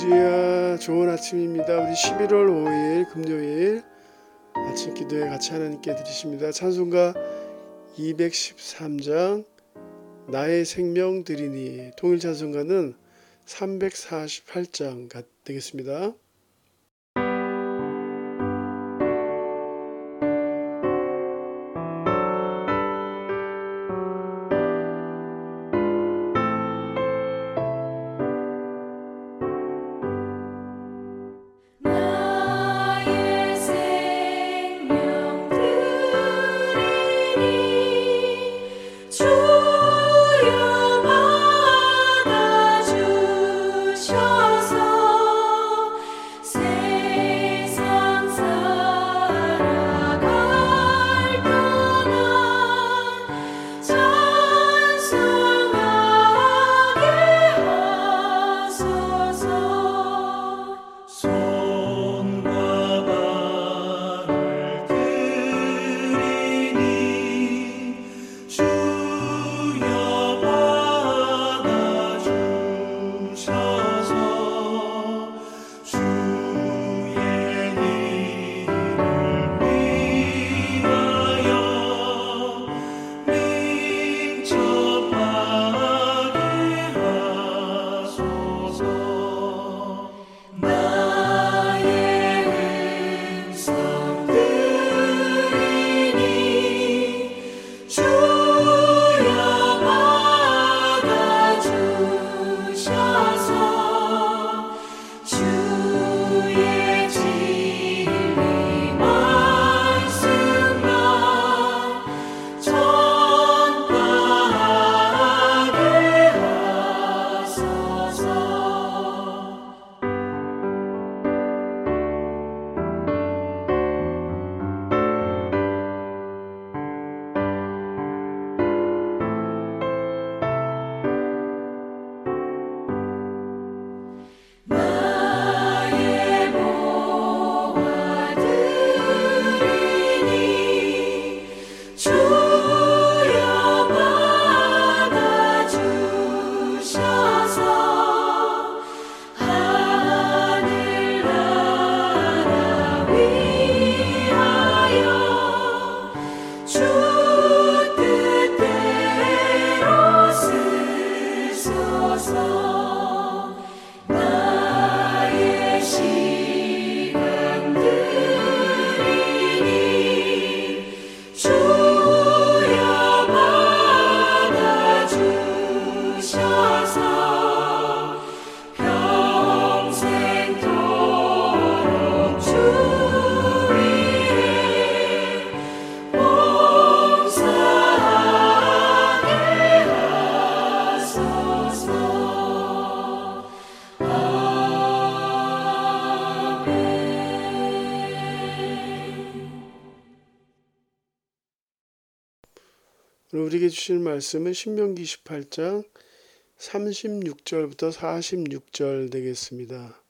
주야 좋은 아침입니다. 우리 11월 5일 금요일 아침 기도에 같이 하나님께 드리십니다. 찬송가 213장 나의 생명 드리니 통일 찬송가는 348장 되겠습니다. 우리에게 주실 말씀은 신명기 18장 36절부터 46절 되겠습니다.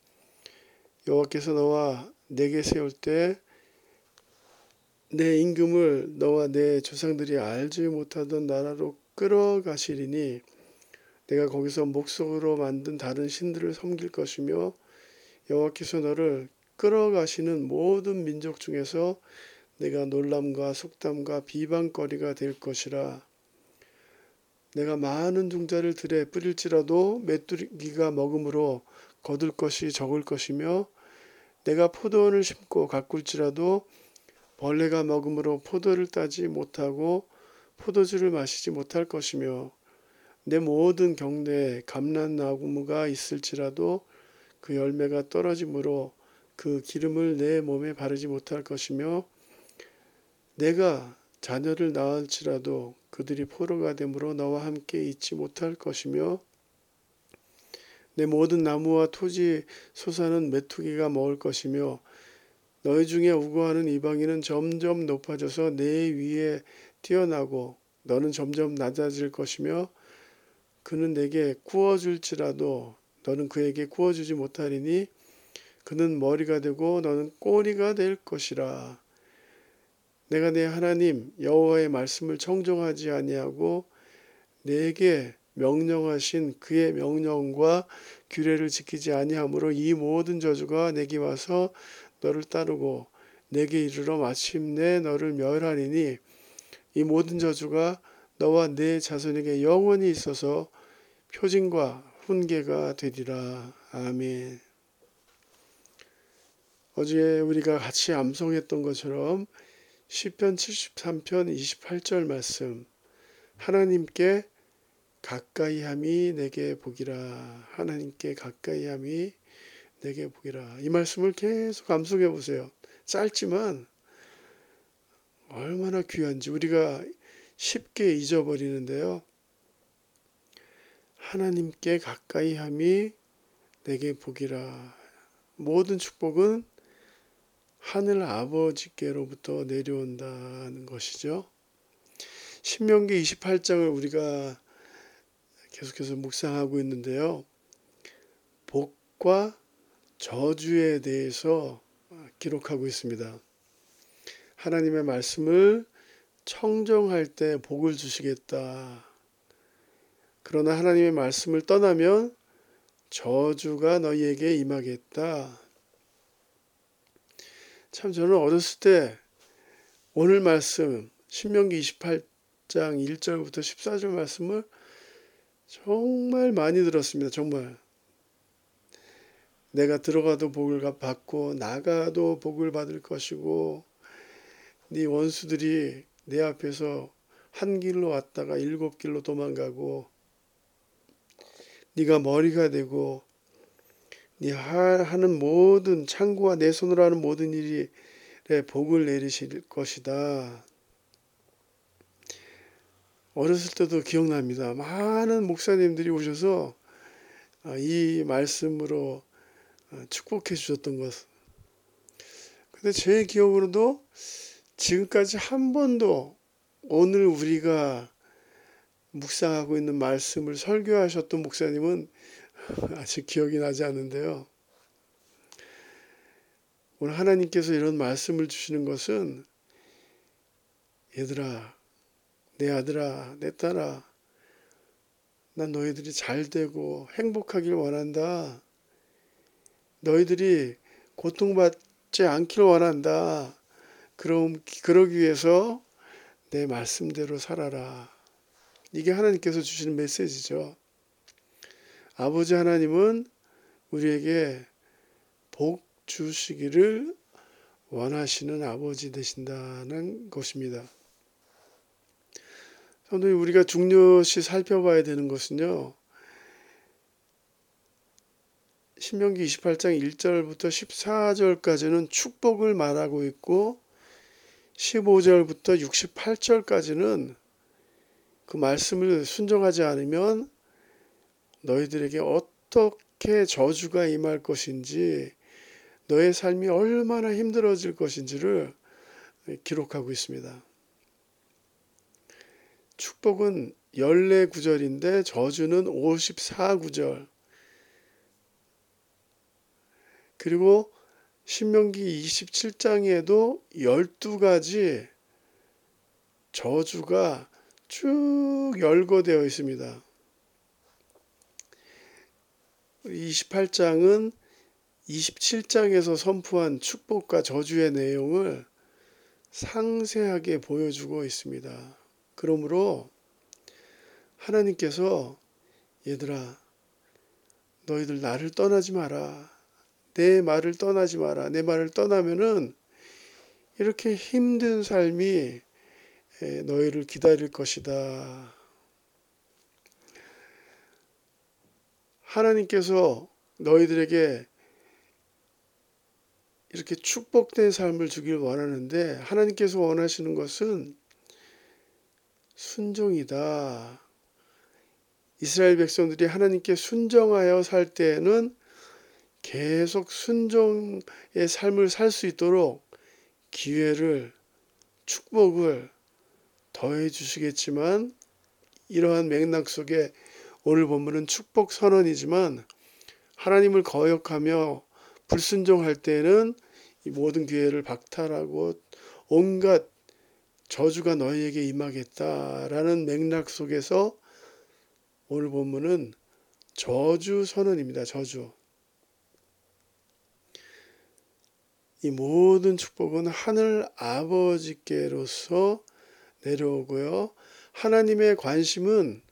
여호와께서 너와 내게 세울 때 내 임금을 너와 내 조상들이 알지 못하던 나라로 끌어가시리니 내가 거기서 목석으로 만든 다른 신들을 섬길 것이며 여호와께서 너를 끌어가시는 모든 민족 중에서 내가 놀람과 속담과 비방거리가 될 것이라. 내가 많은 둥자를 들에 뿌릴지라도 메뚜기가 먹음으로 거둘 것이 적을 것이며 내가 포도원을 심고 가꿀지라도 벌레가 먹음으로 포도를 따지 못하고 포도주를 마시지 못할 것이며 내 모든 경내에 감란나무가 있을지라도 그 열매가 떨어지므로 그 기름을 내 몸에 바르지 못할 것이며 내가 자녀를 낳을지라도 그들이 포로가 되므로 너와 함께 있지 못할 것이며 내 모든 나무와 토지 소사는 메뚜기가 먹을 것이며 너희 중에 우고하는 이방인은 점점 높아져서 내 위에 뛰어나고 너는 점점 낮아질 것이며 그는 내게 구워줄지라도 너는 그에게 구워주지 못하리니 그는 머리가 되고 너는 꼬리가 될 것이라. 내가 내 하나님 여호와의 말씀을 청종하지 아니하고 내게 명령하신 그의 명령과 규례를 지키지 아니하므로 이 모든 저주가 내게 와서 너를 따르고 내게 이르러 마침내 너를 멸하리니 이 모든 저주가 너와 내 자손에게 영원히 있어서 표징과 훈계가 되리라. 아멘. 어제 우리가 같이 암송했던 것처럼 시편 73편 28절 말씀. 하나님께 가까이함이 내게 복이라. 하나님께 가까이함이 내게 복이라. 이 말씀을 계속 암송해 보세요. 짧지만 얼마나 귀한지. 우리가 쉽게 잊어버리는데요. 하나님께 가까이함이 내게 복이라. 모든 축복은 하늘 아버지께로부터 내려온다는 것이죠. 신명기 28장을 우리가 계속해서 묵상하고 있는데요. 복과 저주에 대해서 기록하고 있습니다. 하나님의 말씀을 청정할 때 복을 주시겠다. 그러나 하나님의 말씀을 떠나면 저주가 너희에게 임하겠다. 참 저는 어렸을 때 오늘 말씀 신명기 28장 1절부터 14절 말씀을 정말 많이 들었습니다. 정말 내가 들어가도 복을 받고 나가도 복을 받을 것이고 네 원수들이 내 앞에서 한 길로 왔다가 일곱 길로 도망가고 네가 머리가 되고 네 하는 모든 창구와 내 손으로 하는 모든 일이 복을 내리실 것이다. 어렸을 때도 기억납니다. 많은 목사님들이 오셔서 아, 이 말씀으로 아, 축복해 주셨던 것. 근데 제 기억으로도 지금까지 한 번도 오늘 우리가 묵상하고 있는 말씀을 설교하셨던 목사님은 아직 기억이 나지 않는데요. 오늘 하나님께서 이런 말씀을 주시는 것은 얘들아, 내 아들아, 내 딸아, 난 너희들이 잘 되고 행복하길 원한다. 너희들이 고통받지 않길 원한다. 그럼 그러기 위해서 내 말씀대로 살아라. 이게 하나님께서 주시는 메시지죠. 아버지 하나님은 우리에게 복 주시기를 원하시는 아버지 되신다는 것입니다. 오늘 우리가 중요시 살펴봐야 되는 것은요. 신명기 28장 1절부터 14절까지는 축복을 말하고 있고 15절부터 68절까지는 그 말씀을 순종하지 않으면 너희들에게 어떻게 저주가 임할 것인지 너의 삶이 얼마나 힘들어질 것인지를 기록하고 있습니다. 축복은 14구절인데 저주는 54구절. 그리고 신명기 27장에도 12가지 저주가 쭉 열거되어 있습니다. 28장은 27장에서 선포한 축복과 저주의 내용을 상세하게 보여주고 있습니다. 그러므로 하나님께서 얘들아 너희들 나를 떠나지 마라. 내 말을 떠나지 마라. 내 말을 떠나면은 이렇게 힘든 삶이 너희를 기다릴 것이다. 하나님께서 너희들에게 이렇게 축복된 삶을 주길 원하는데 하나님께서 원하시는 것은 순종이다. 이스라엘 백성들이 하나님께 순정하여 살 때에는 계속 순종의 삶을 살 수 있도록 기회를 축복을 더해 주시겠지만 이러한 맥락 속에 오늘 본문은 축복 선언이지만 하나님을 거역하며 불순종할 때는 이 모든 기회를 박탈하고 온갖 저주가 너희에게 임하겠다라는 맥락 속에서 오늘 본문은 저주 선언입니다. 저주. 이 모든 축복은 하늘 아버지께로서 내려오고요. 하나님의 관심은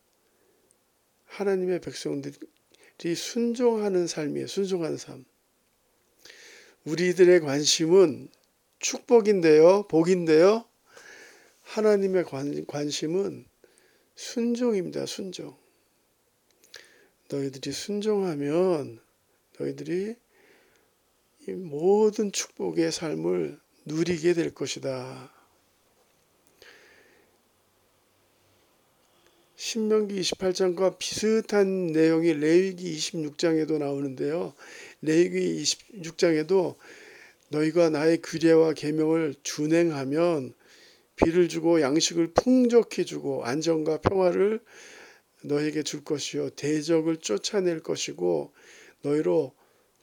하나님의 백성들이 순종하는 삶이에요. 순종하는 삶. 우리들의 관심은 축복인데요. 복인데요. 하나님의 관, 관심은 순종입니다. 순종. 너희들이 순종하면 너희들이 이 모든 축복의 삶을 누리게 될 것이다. 신명기 28장과 비슷한 내용이 레위기 26장에도 나오는데요. 레위기 26장에도 너희가 나의 규례와 계명을 준행하면 비를 주고 양식을 풍족히 주고 안정과 평화를 너에게 줄 것이요 대적을 쫓아낼 것이고 너희로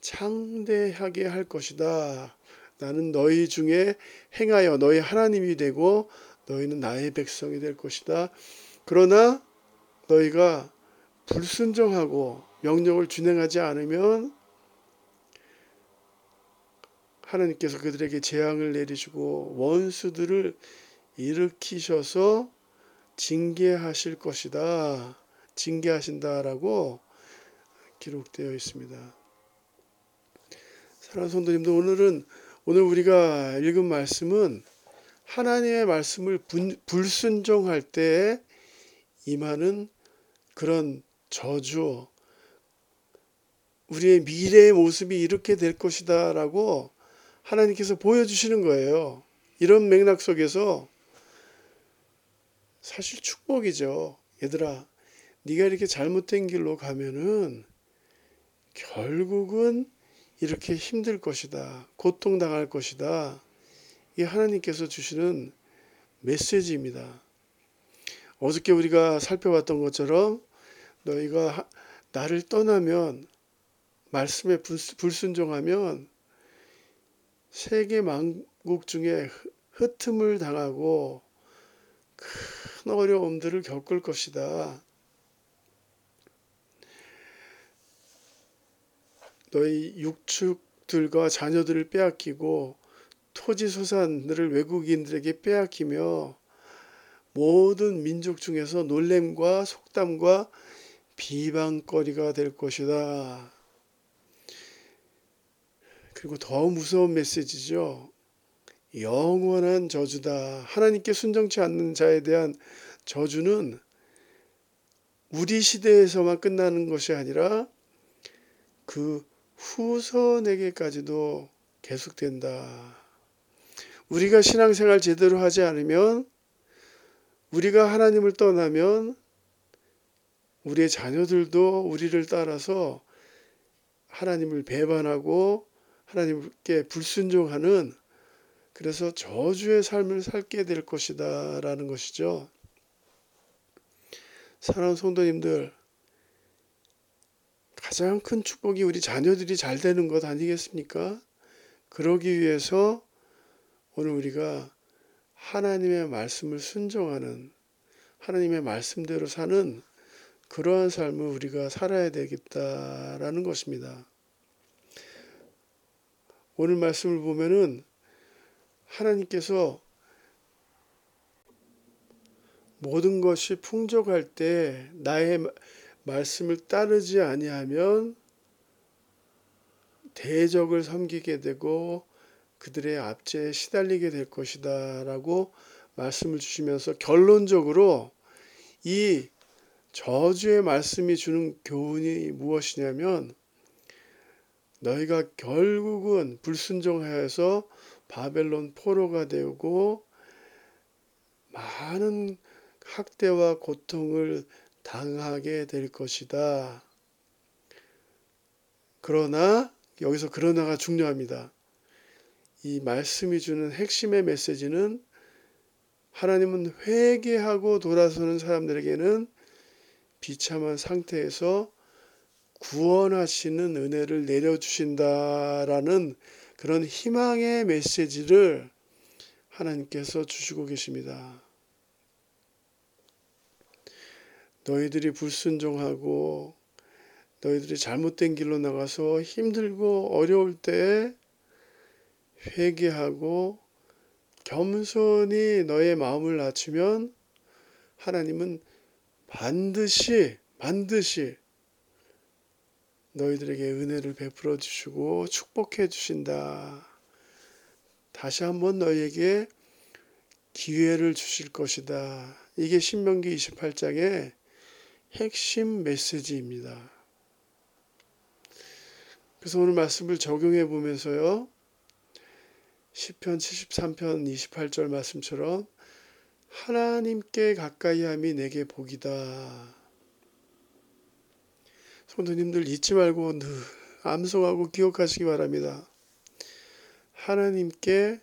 창대하게 할 것이다. 나는 너희 중에 행하여 너희 하나님이 되고 너희는 나의 백성이 될 것이다. 그러나 너희가 불순종하고 명령을 준행하지 않으면 하나님께서 그들에게 재앙을 내리시고 원수들을 일으키셔서 징계하실 것이다. 징계하신다라고 기록되어 있습니다. 사랑하는 성도님들 오늘은 오늘 우리가 읽은 말씀은 하나님의 말씀을 불순종할 때 임하는 그런 저주, 우리의 미래의 모습이 이렇게 될 것이다라고 하나님께서 보여주시는 거예요. 이런 맥락 속에서 사실 축복이죠. 얘들아, 네가 이렇게 잘못된 길로 가면은 결국은 이렇게 힘들 것이다. 고통당할 것이다. 이게 하나님께서 주시는 메시지입니다. 어저께 우리가 살펴봤던 것처럼 너희가 나를 떠나면 말씀에 불순종하면 세계 만국 중에 흩음을 당하고 큰 어려움들을 겪을 것이다. 너희 육축들과 자녀들을 빼앗기고 토지 소산들을 외국인들에게 빼앗기며 모든 민족 중에서 놀램과 속담과 비방거리가 될 것이다. 그리고 더 무서운 메시지죠. 영원한 저주다. 하나님께 순정치 않는 자에 대한 저주는 우리 시대에서만 끝나는 것이 아니라 그 후손에게까지도 계속된다. 우리가 신앙생활 제대로 하지 않으면 우리가 하나님을 떠나면 우리의 자녀들도 우리를 따라서 하나님을 배반하고 하나님께 불순종하는 그래서 저주의 삶을 살게 될 것이다 라는 것이죠. 사랑하는 성도님들 가장 큰 축복이 우리 자녀들이 잘 되는 것 아니겠습니까? 그러기 위해서 오늘 우리가 하나님의 말씀을 순종하는 하나님의 말씀대로 사는 그러한 삶을 우리가 살아야 되겠다라는 것입니다. 오늘 말씀을 보면은 하나님께서 모든 것이 풍족할 때 나의 말씀을 따르지 아니하면 대적을 섬기게 되고 그들의 압제에 시달리게 될 것이다라고 말씀을 주시면서 결론적으로 이 저주의 말씀이 주는 교훈이 무엇이냐면 너희가 결국은 불순종하여서 바벨론 포로가 되고 많은 학대와 고통을 당하게 될 것이다. 그러나 여기서 그러나가 중요합니다. 이 말씀이 주는 핵심의 메시지는 하나님은 회개하고 돌아서는 사람들에게는 비참한 상태에서 구원하시는 은혜를 내려주신다라는 그런 희망의 메시지를 하나님께서 주시고 계십니다. 너희들이 불순종하고 너희들이 잘못된 길로 나가서 힘들고 어려울 때 회개하고 겸손히 너의 마음을 낮추면 하나님은 반드시 반드시 너희들에게 은혜를 베풀어 주시고 축복해 주신다. 다시 한번 너희에게 기회를 주실 것이다. 이게 신명기 28장의 핵심 메시지입니다. 그래서 오늘 말씀을 적용해 보면서요. 10편 73편 28절 말씀처럼 하나님께 가까이 함이 내게 복이다. 성도님들 잊지 말고 늘 암송하고 기억하시기 바랍니다. 하나님께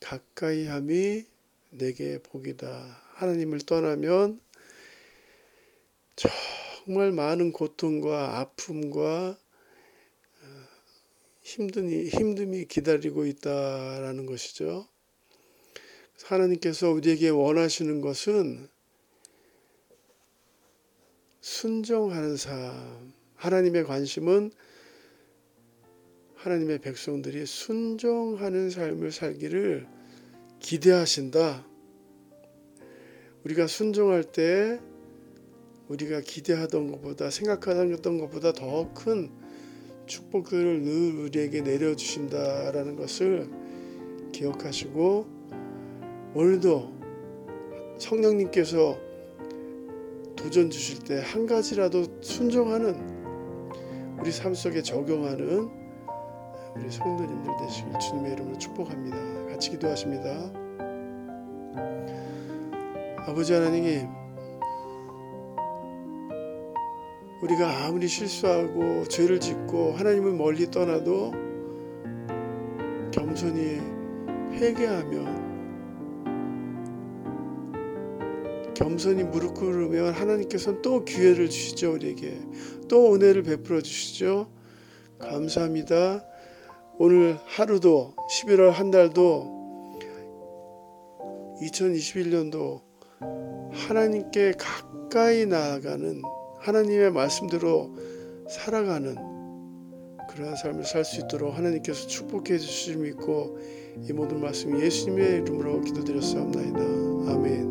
가까이 함이 내게 복이다. 하나님을 떠나면 정말 많은 고통과 아픔과 힘든이, 힘듦이 기다리고 있다라는 것이죠. 하나님께서 우리에게 원하시는 것은 순종하는 삶. 하나님의 관심은 하나님의 백성들이 순종하는 삶을 살기를 기대하신다. 우리가 순종할 때 우리가 기대하던 것보다 생각하던 것보다 더 큰 축복들을 늘 우리에게 내려주신다라는 것을 기억하시고 오늘도 성령님께서 도전 주실 때 한 가지라도 순종하는 우리 삶 속에 적용하는 우리 성도님들 되시길 주님의 이름으로 축복합니다. 같이 기도하십니다. 아버지 하나님, 우리가 아무리 실수하고 죄를 짓고 하나님을 멀리 떠나도 겸손히 회개하면 겸손히 무릎 꿇으면 하나님께서는 또 기회를 주시죠 우리에게 또 은혜를 베풀어 주시죠 감사합니다 오늘 하루도 11월 한 달도 2021년도 하나님께 가까이 나아가는 하나님의 말씀대로 살아가는 그러한 삶을 살 수 있도록 하나님께서 축복해 주실 믿고 이 모든 말씀 예수님의 이름으로 기도드렸사옵나이다. 아멘.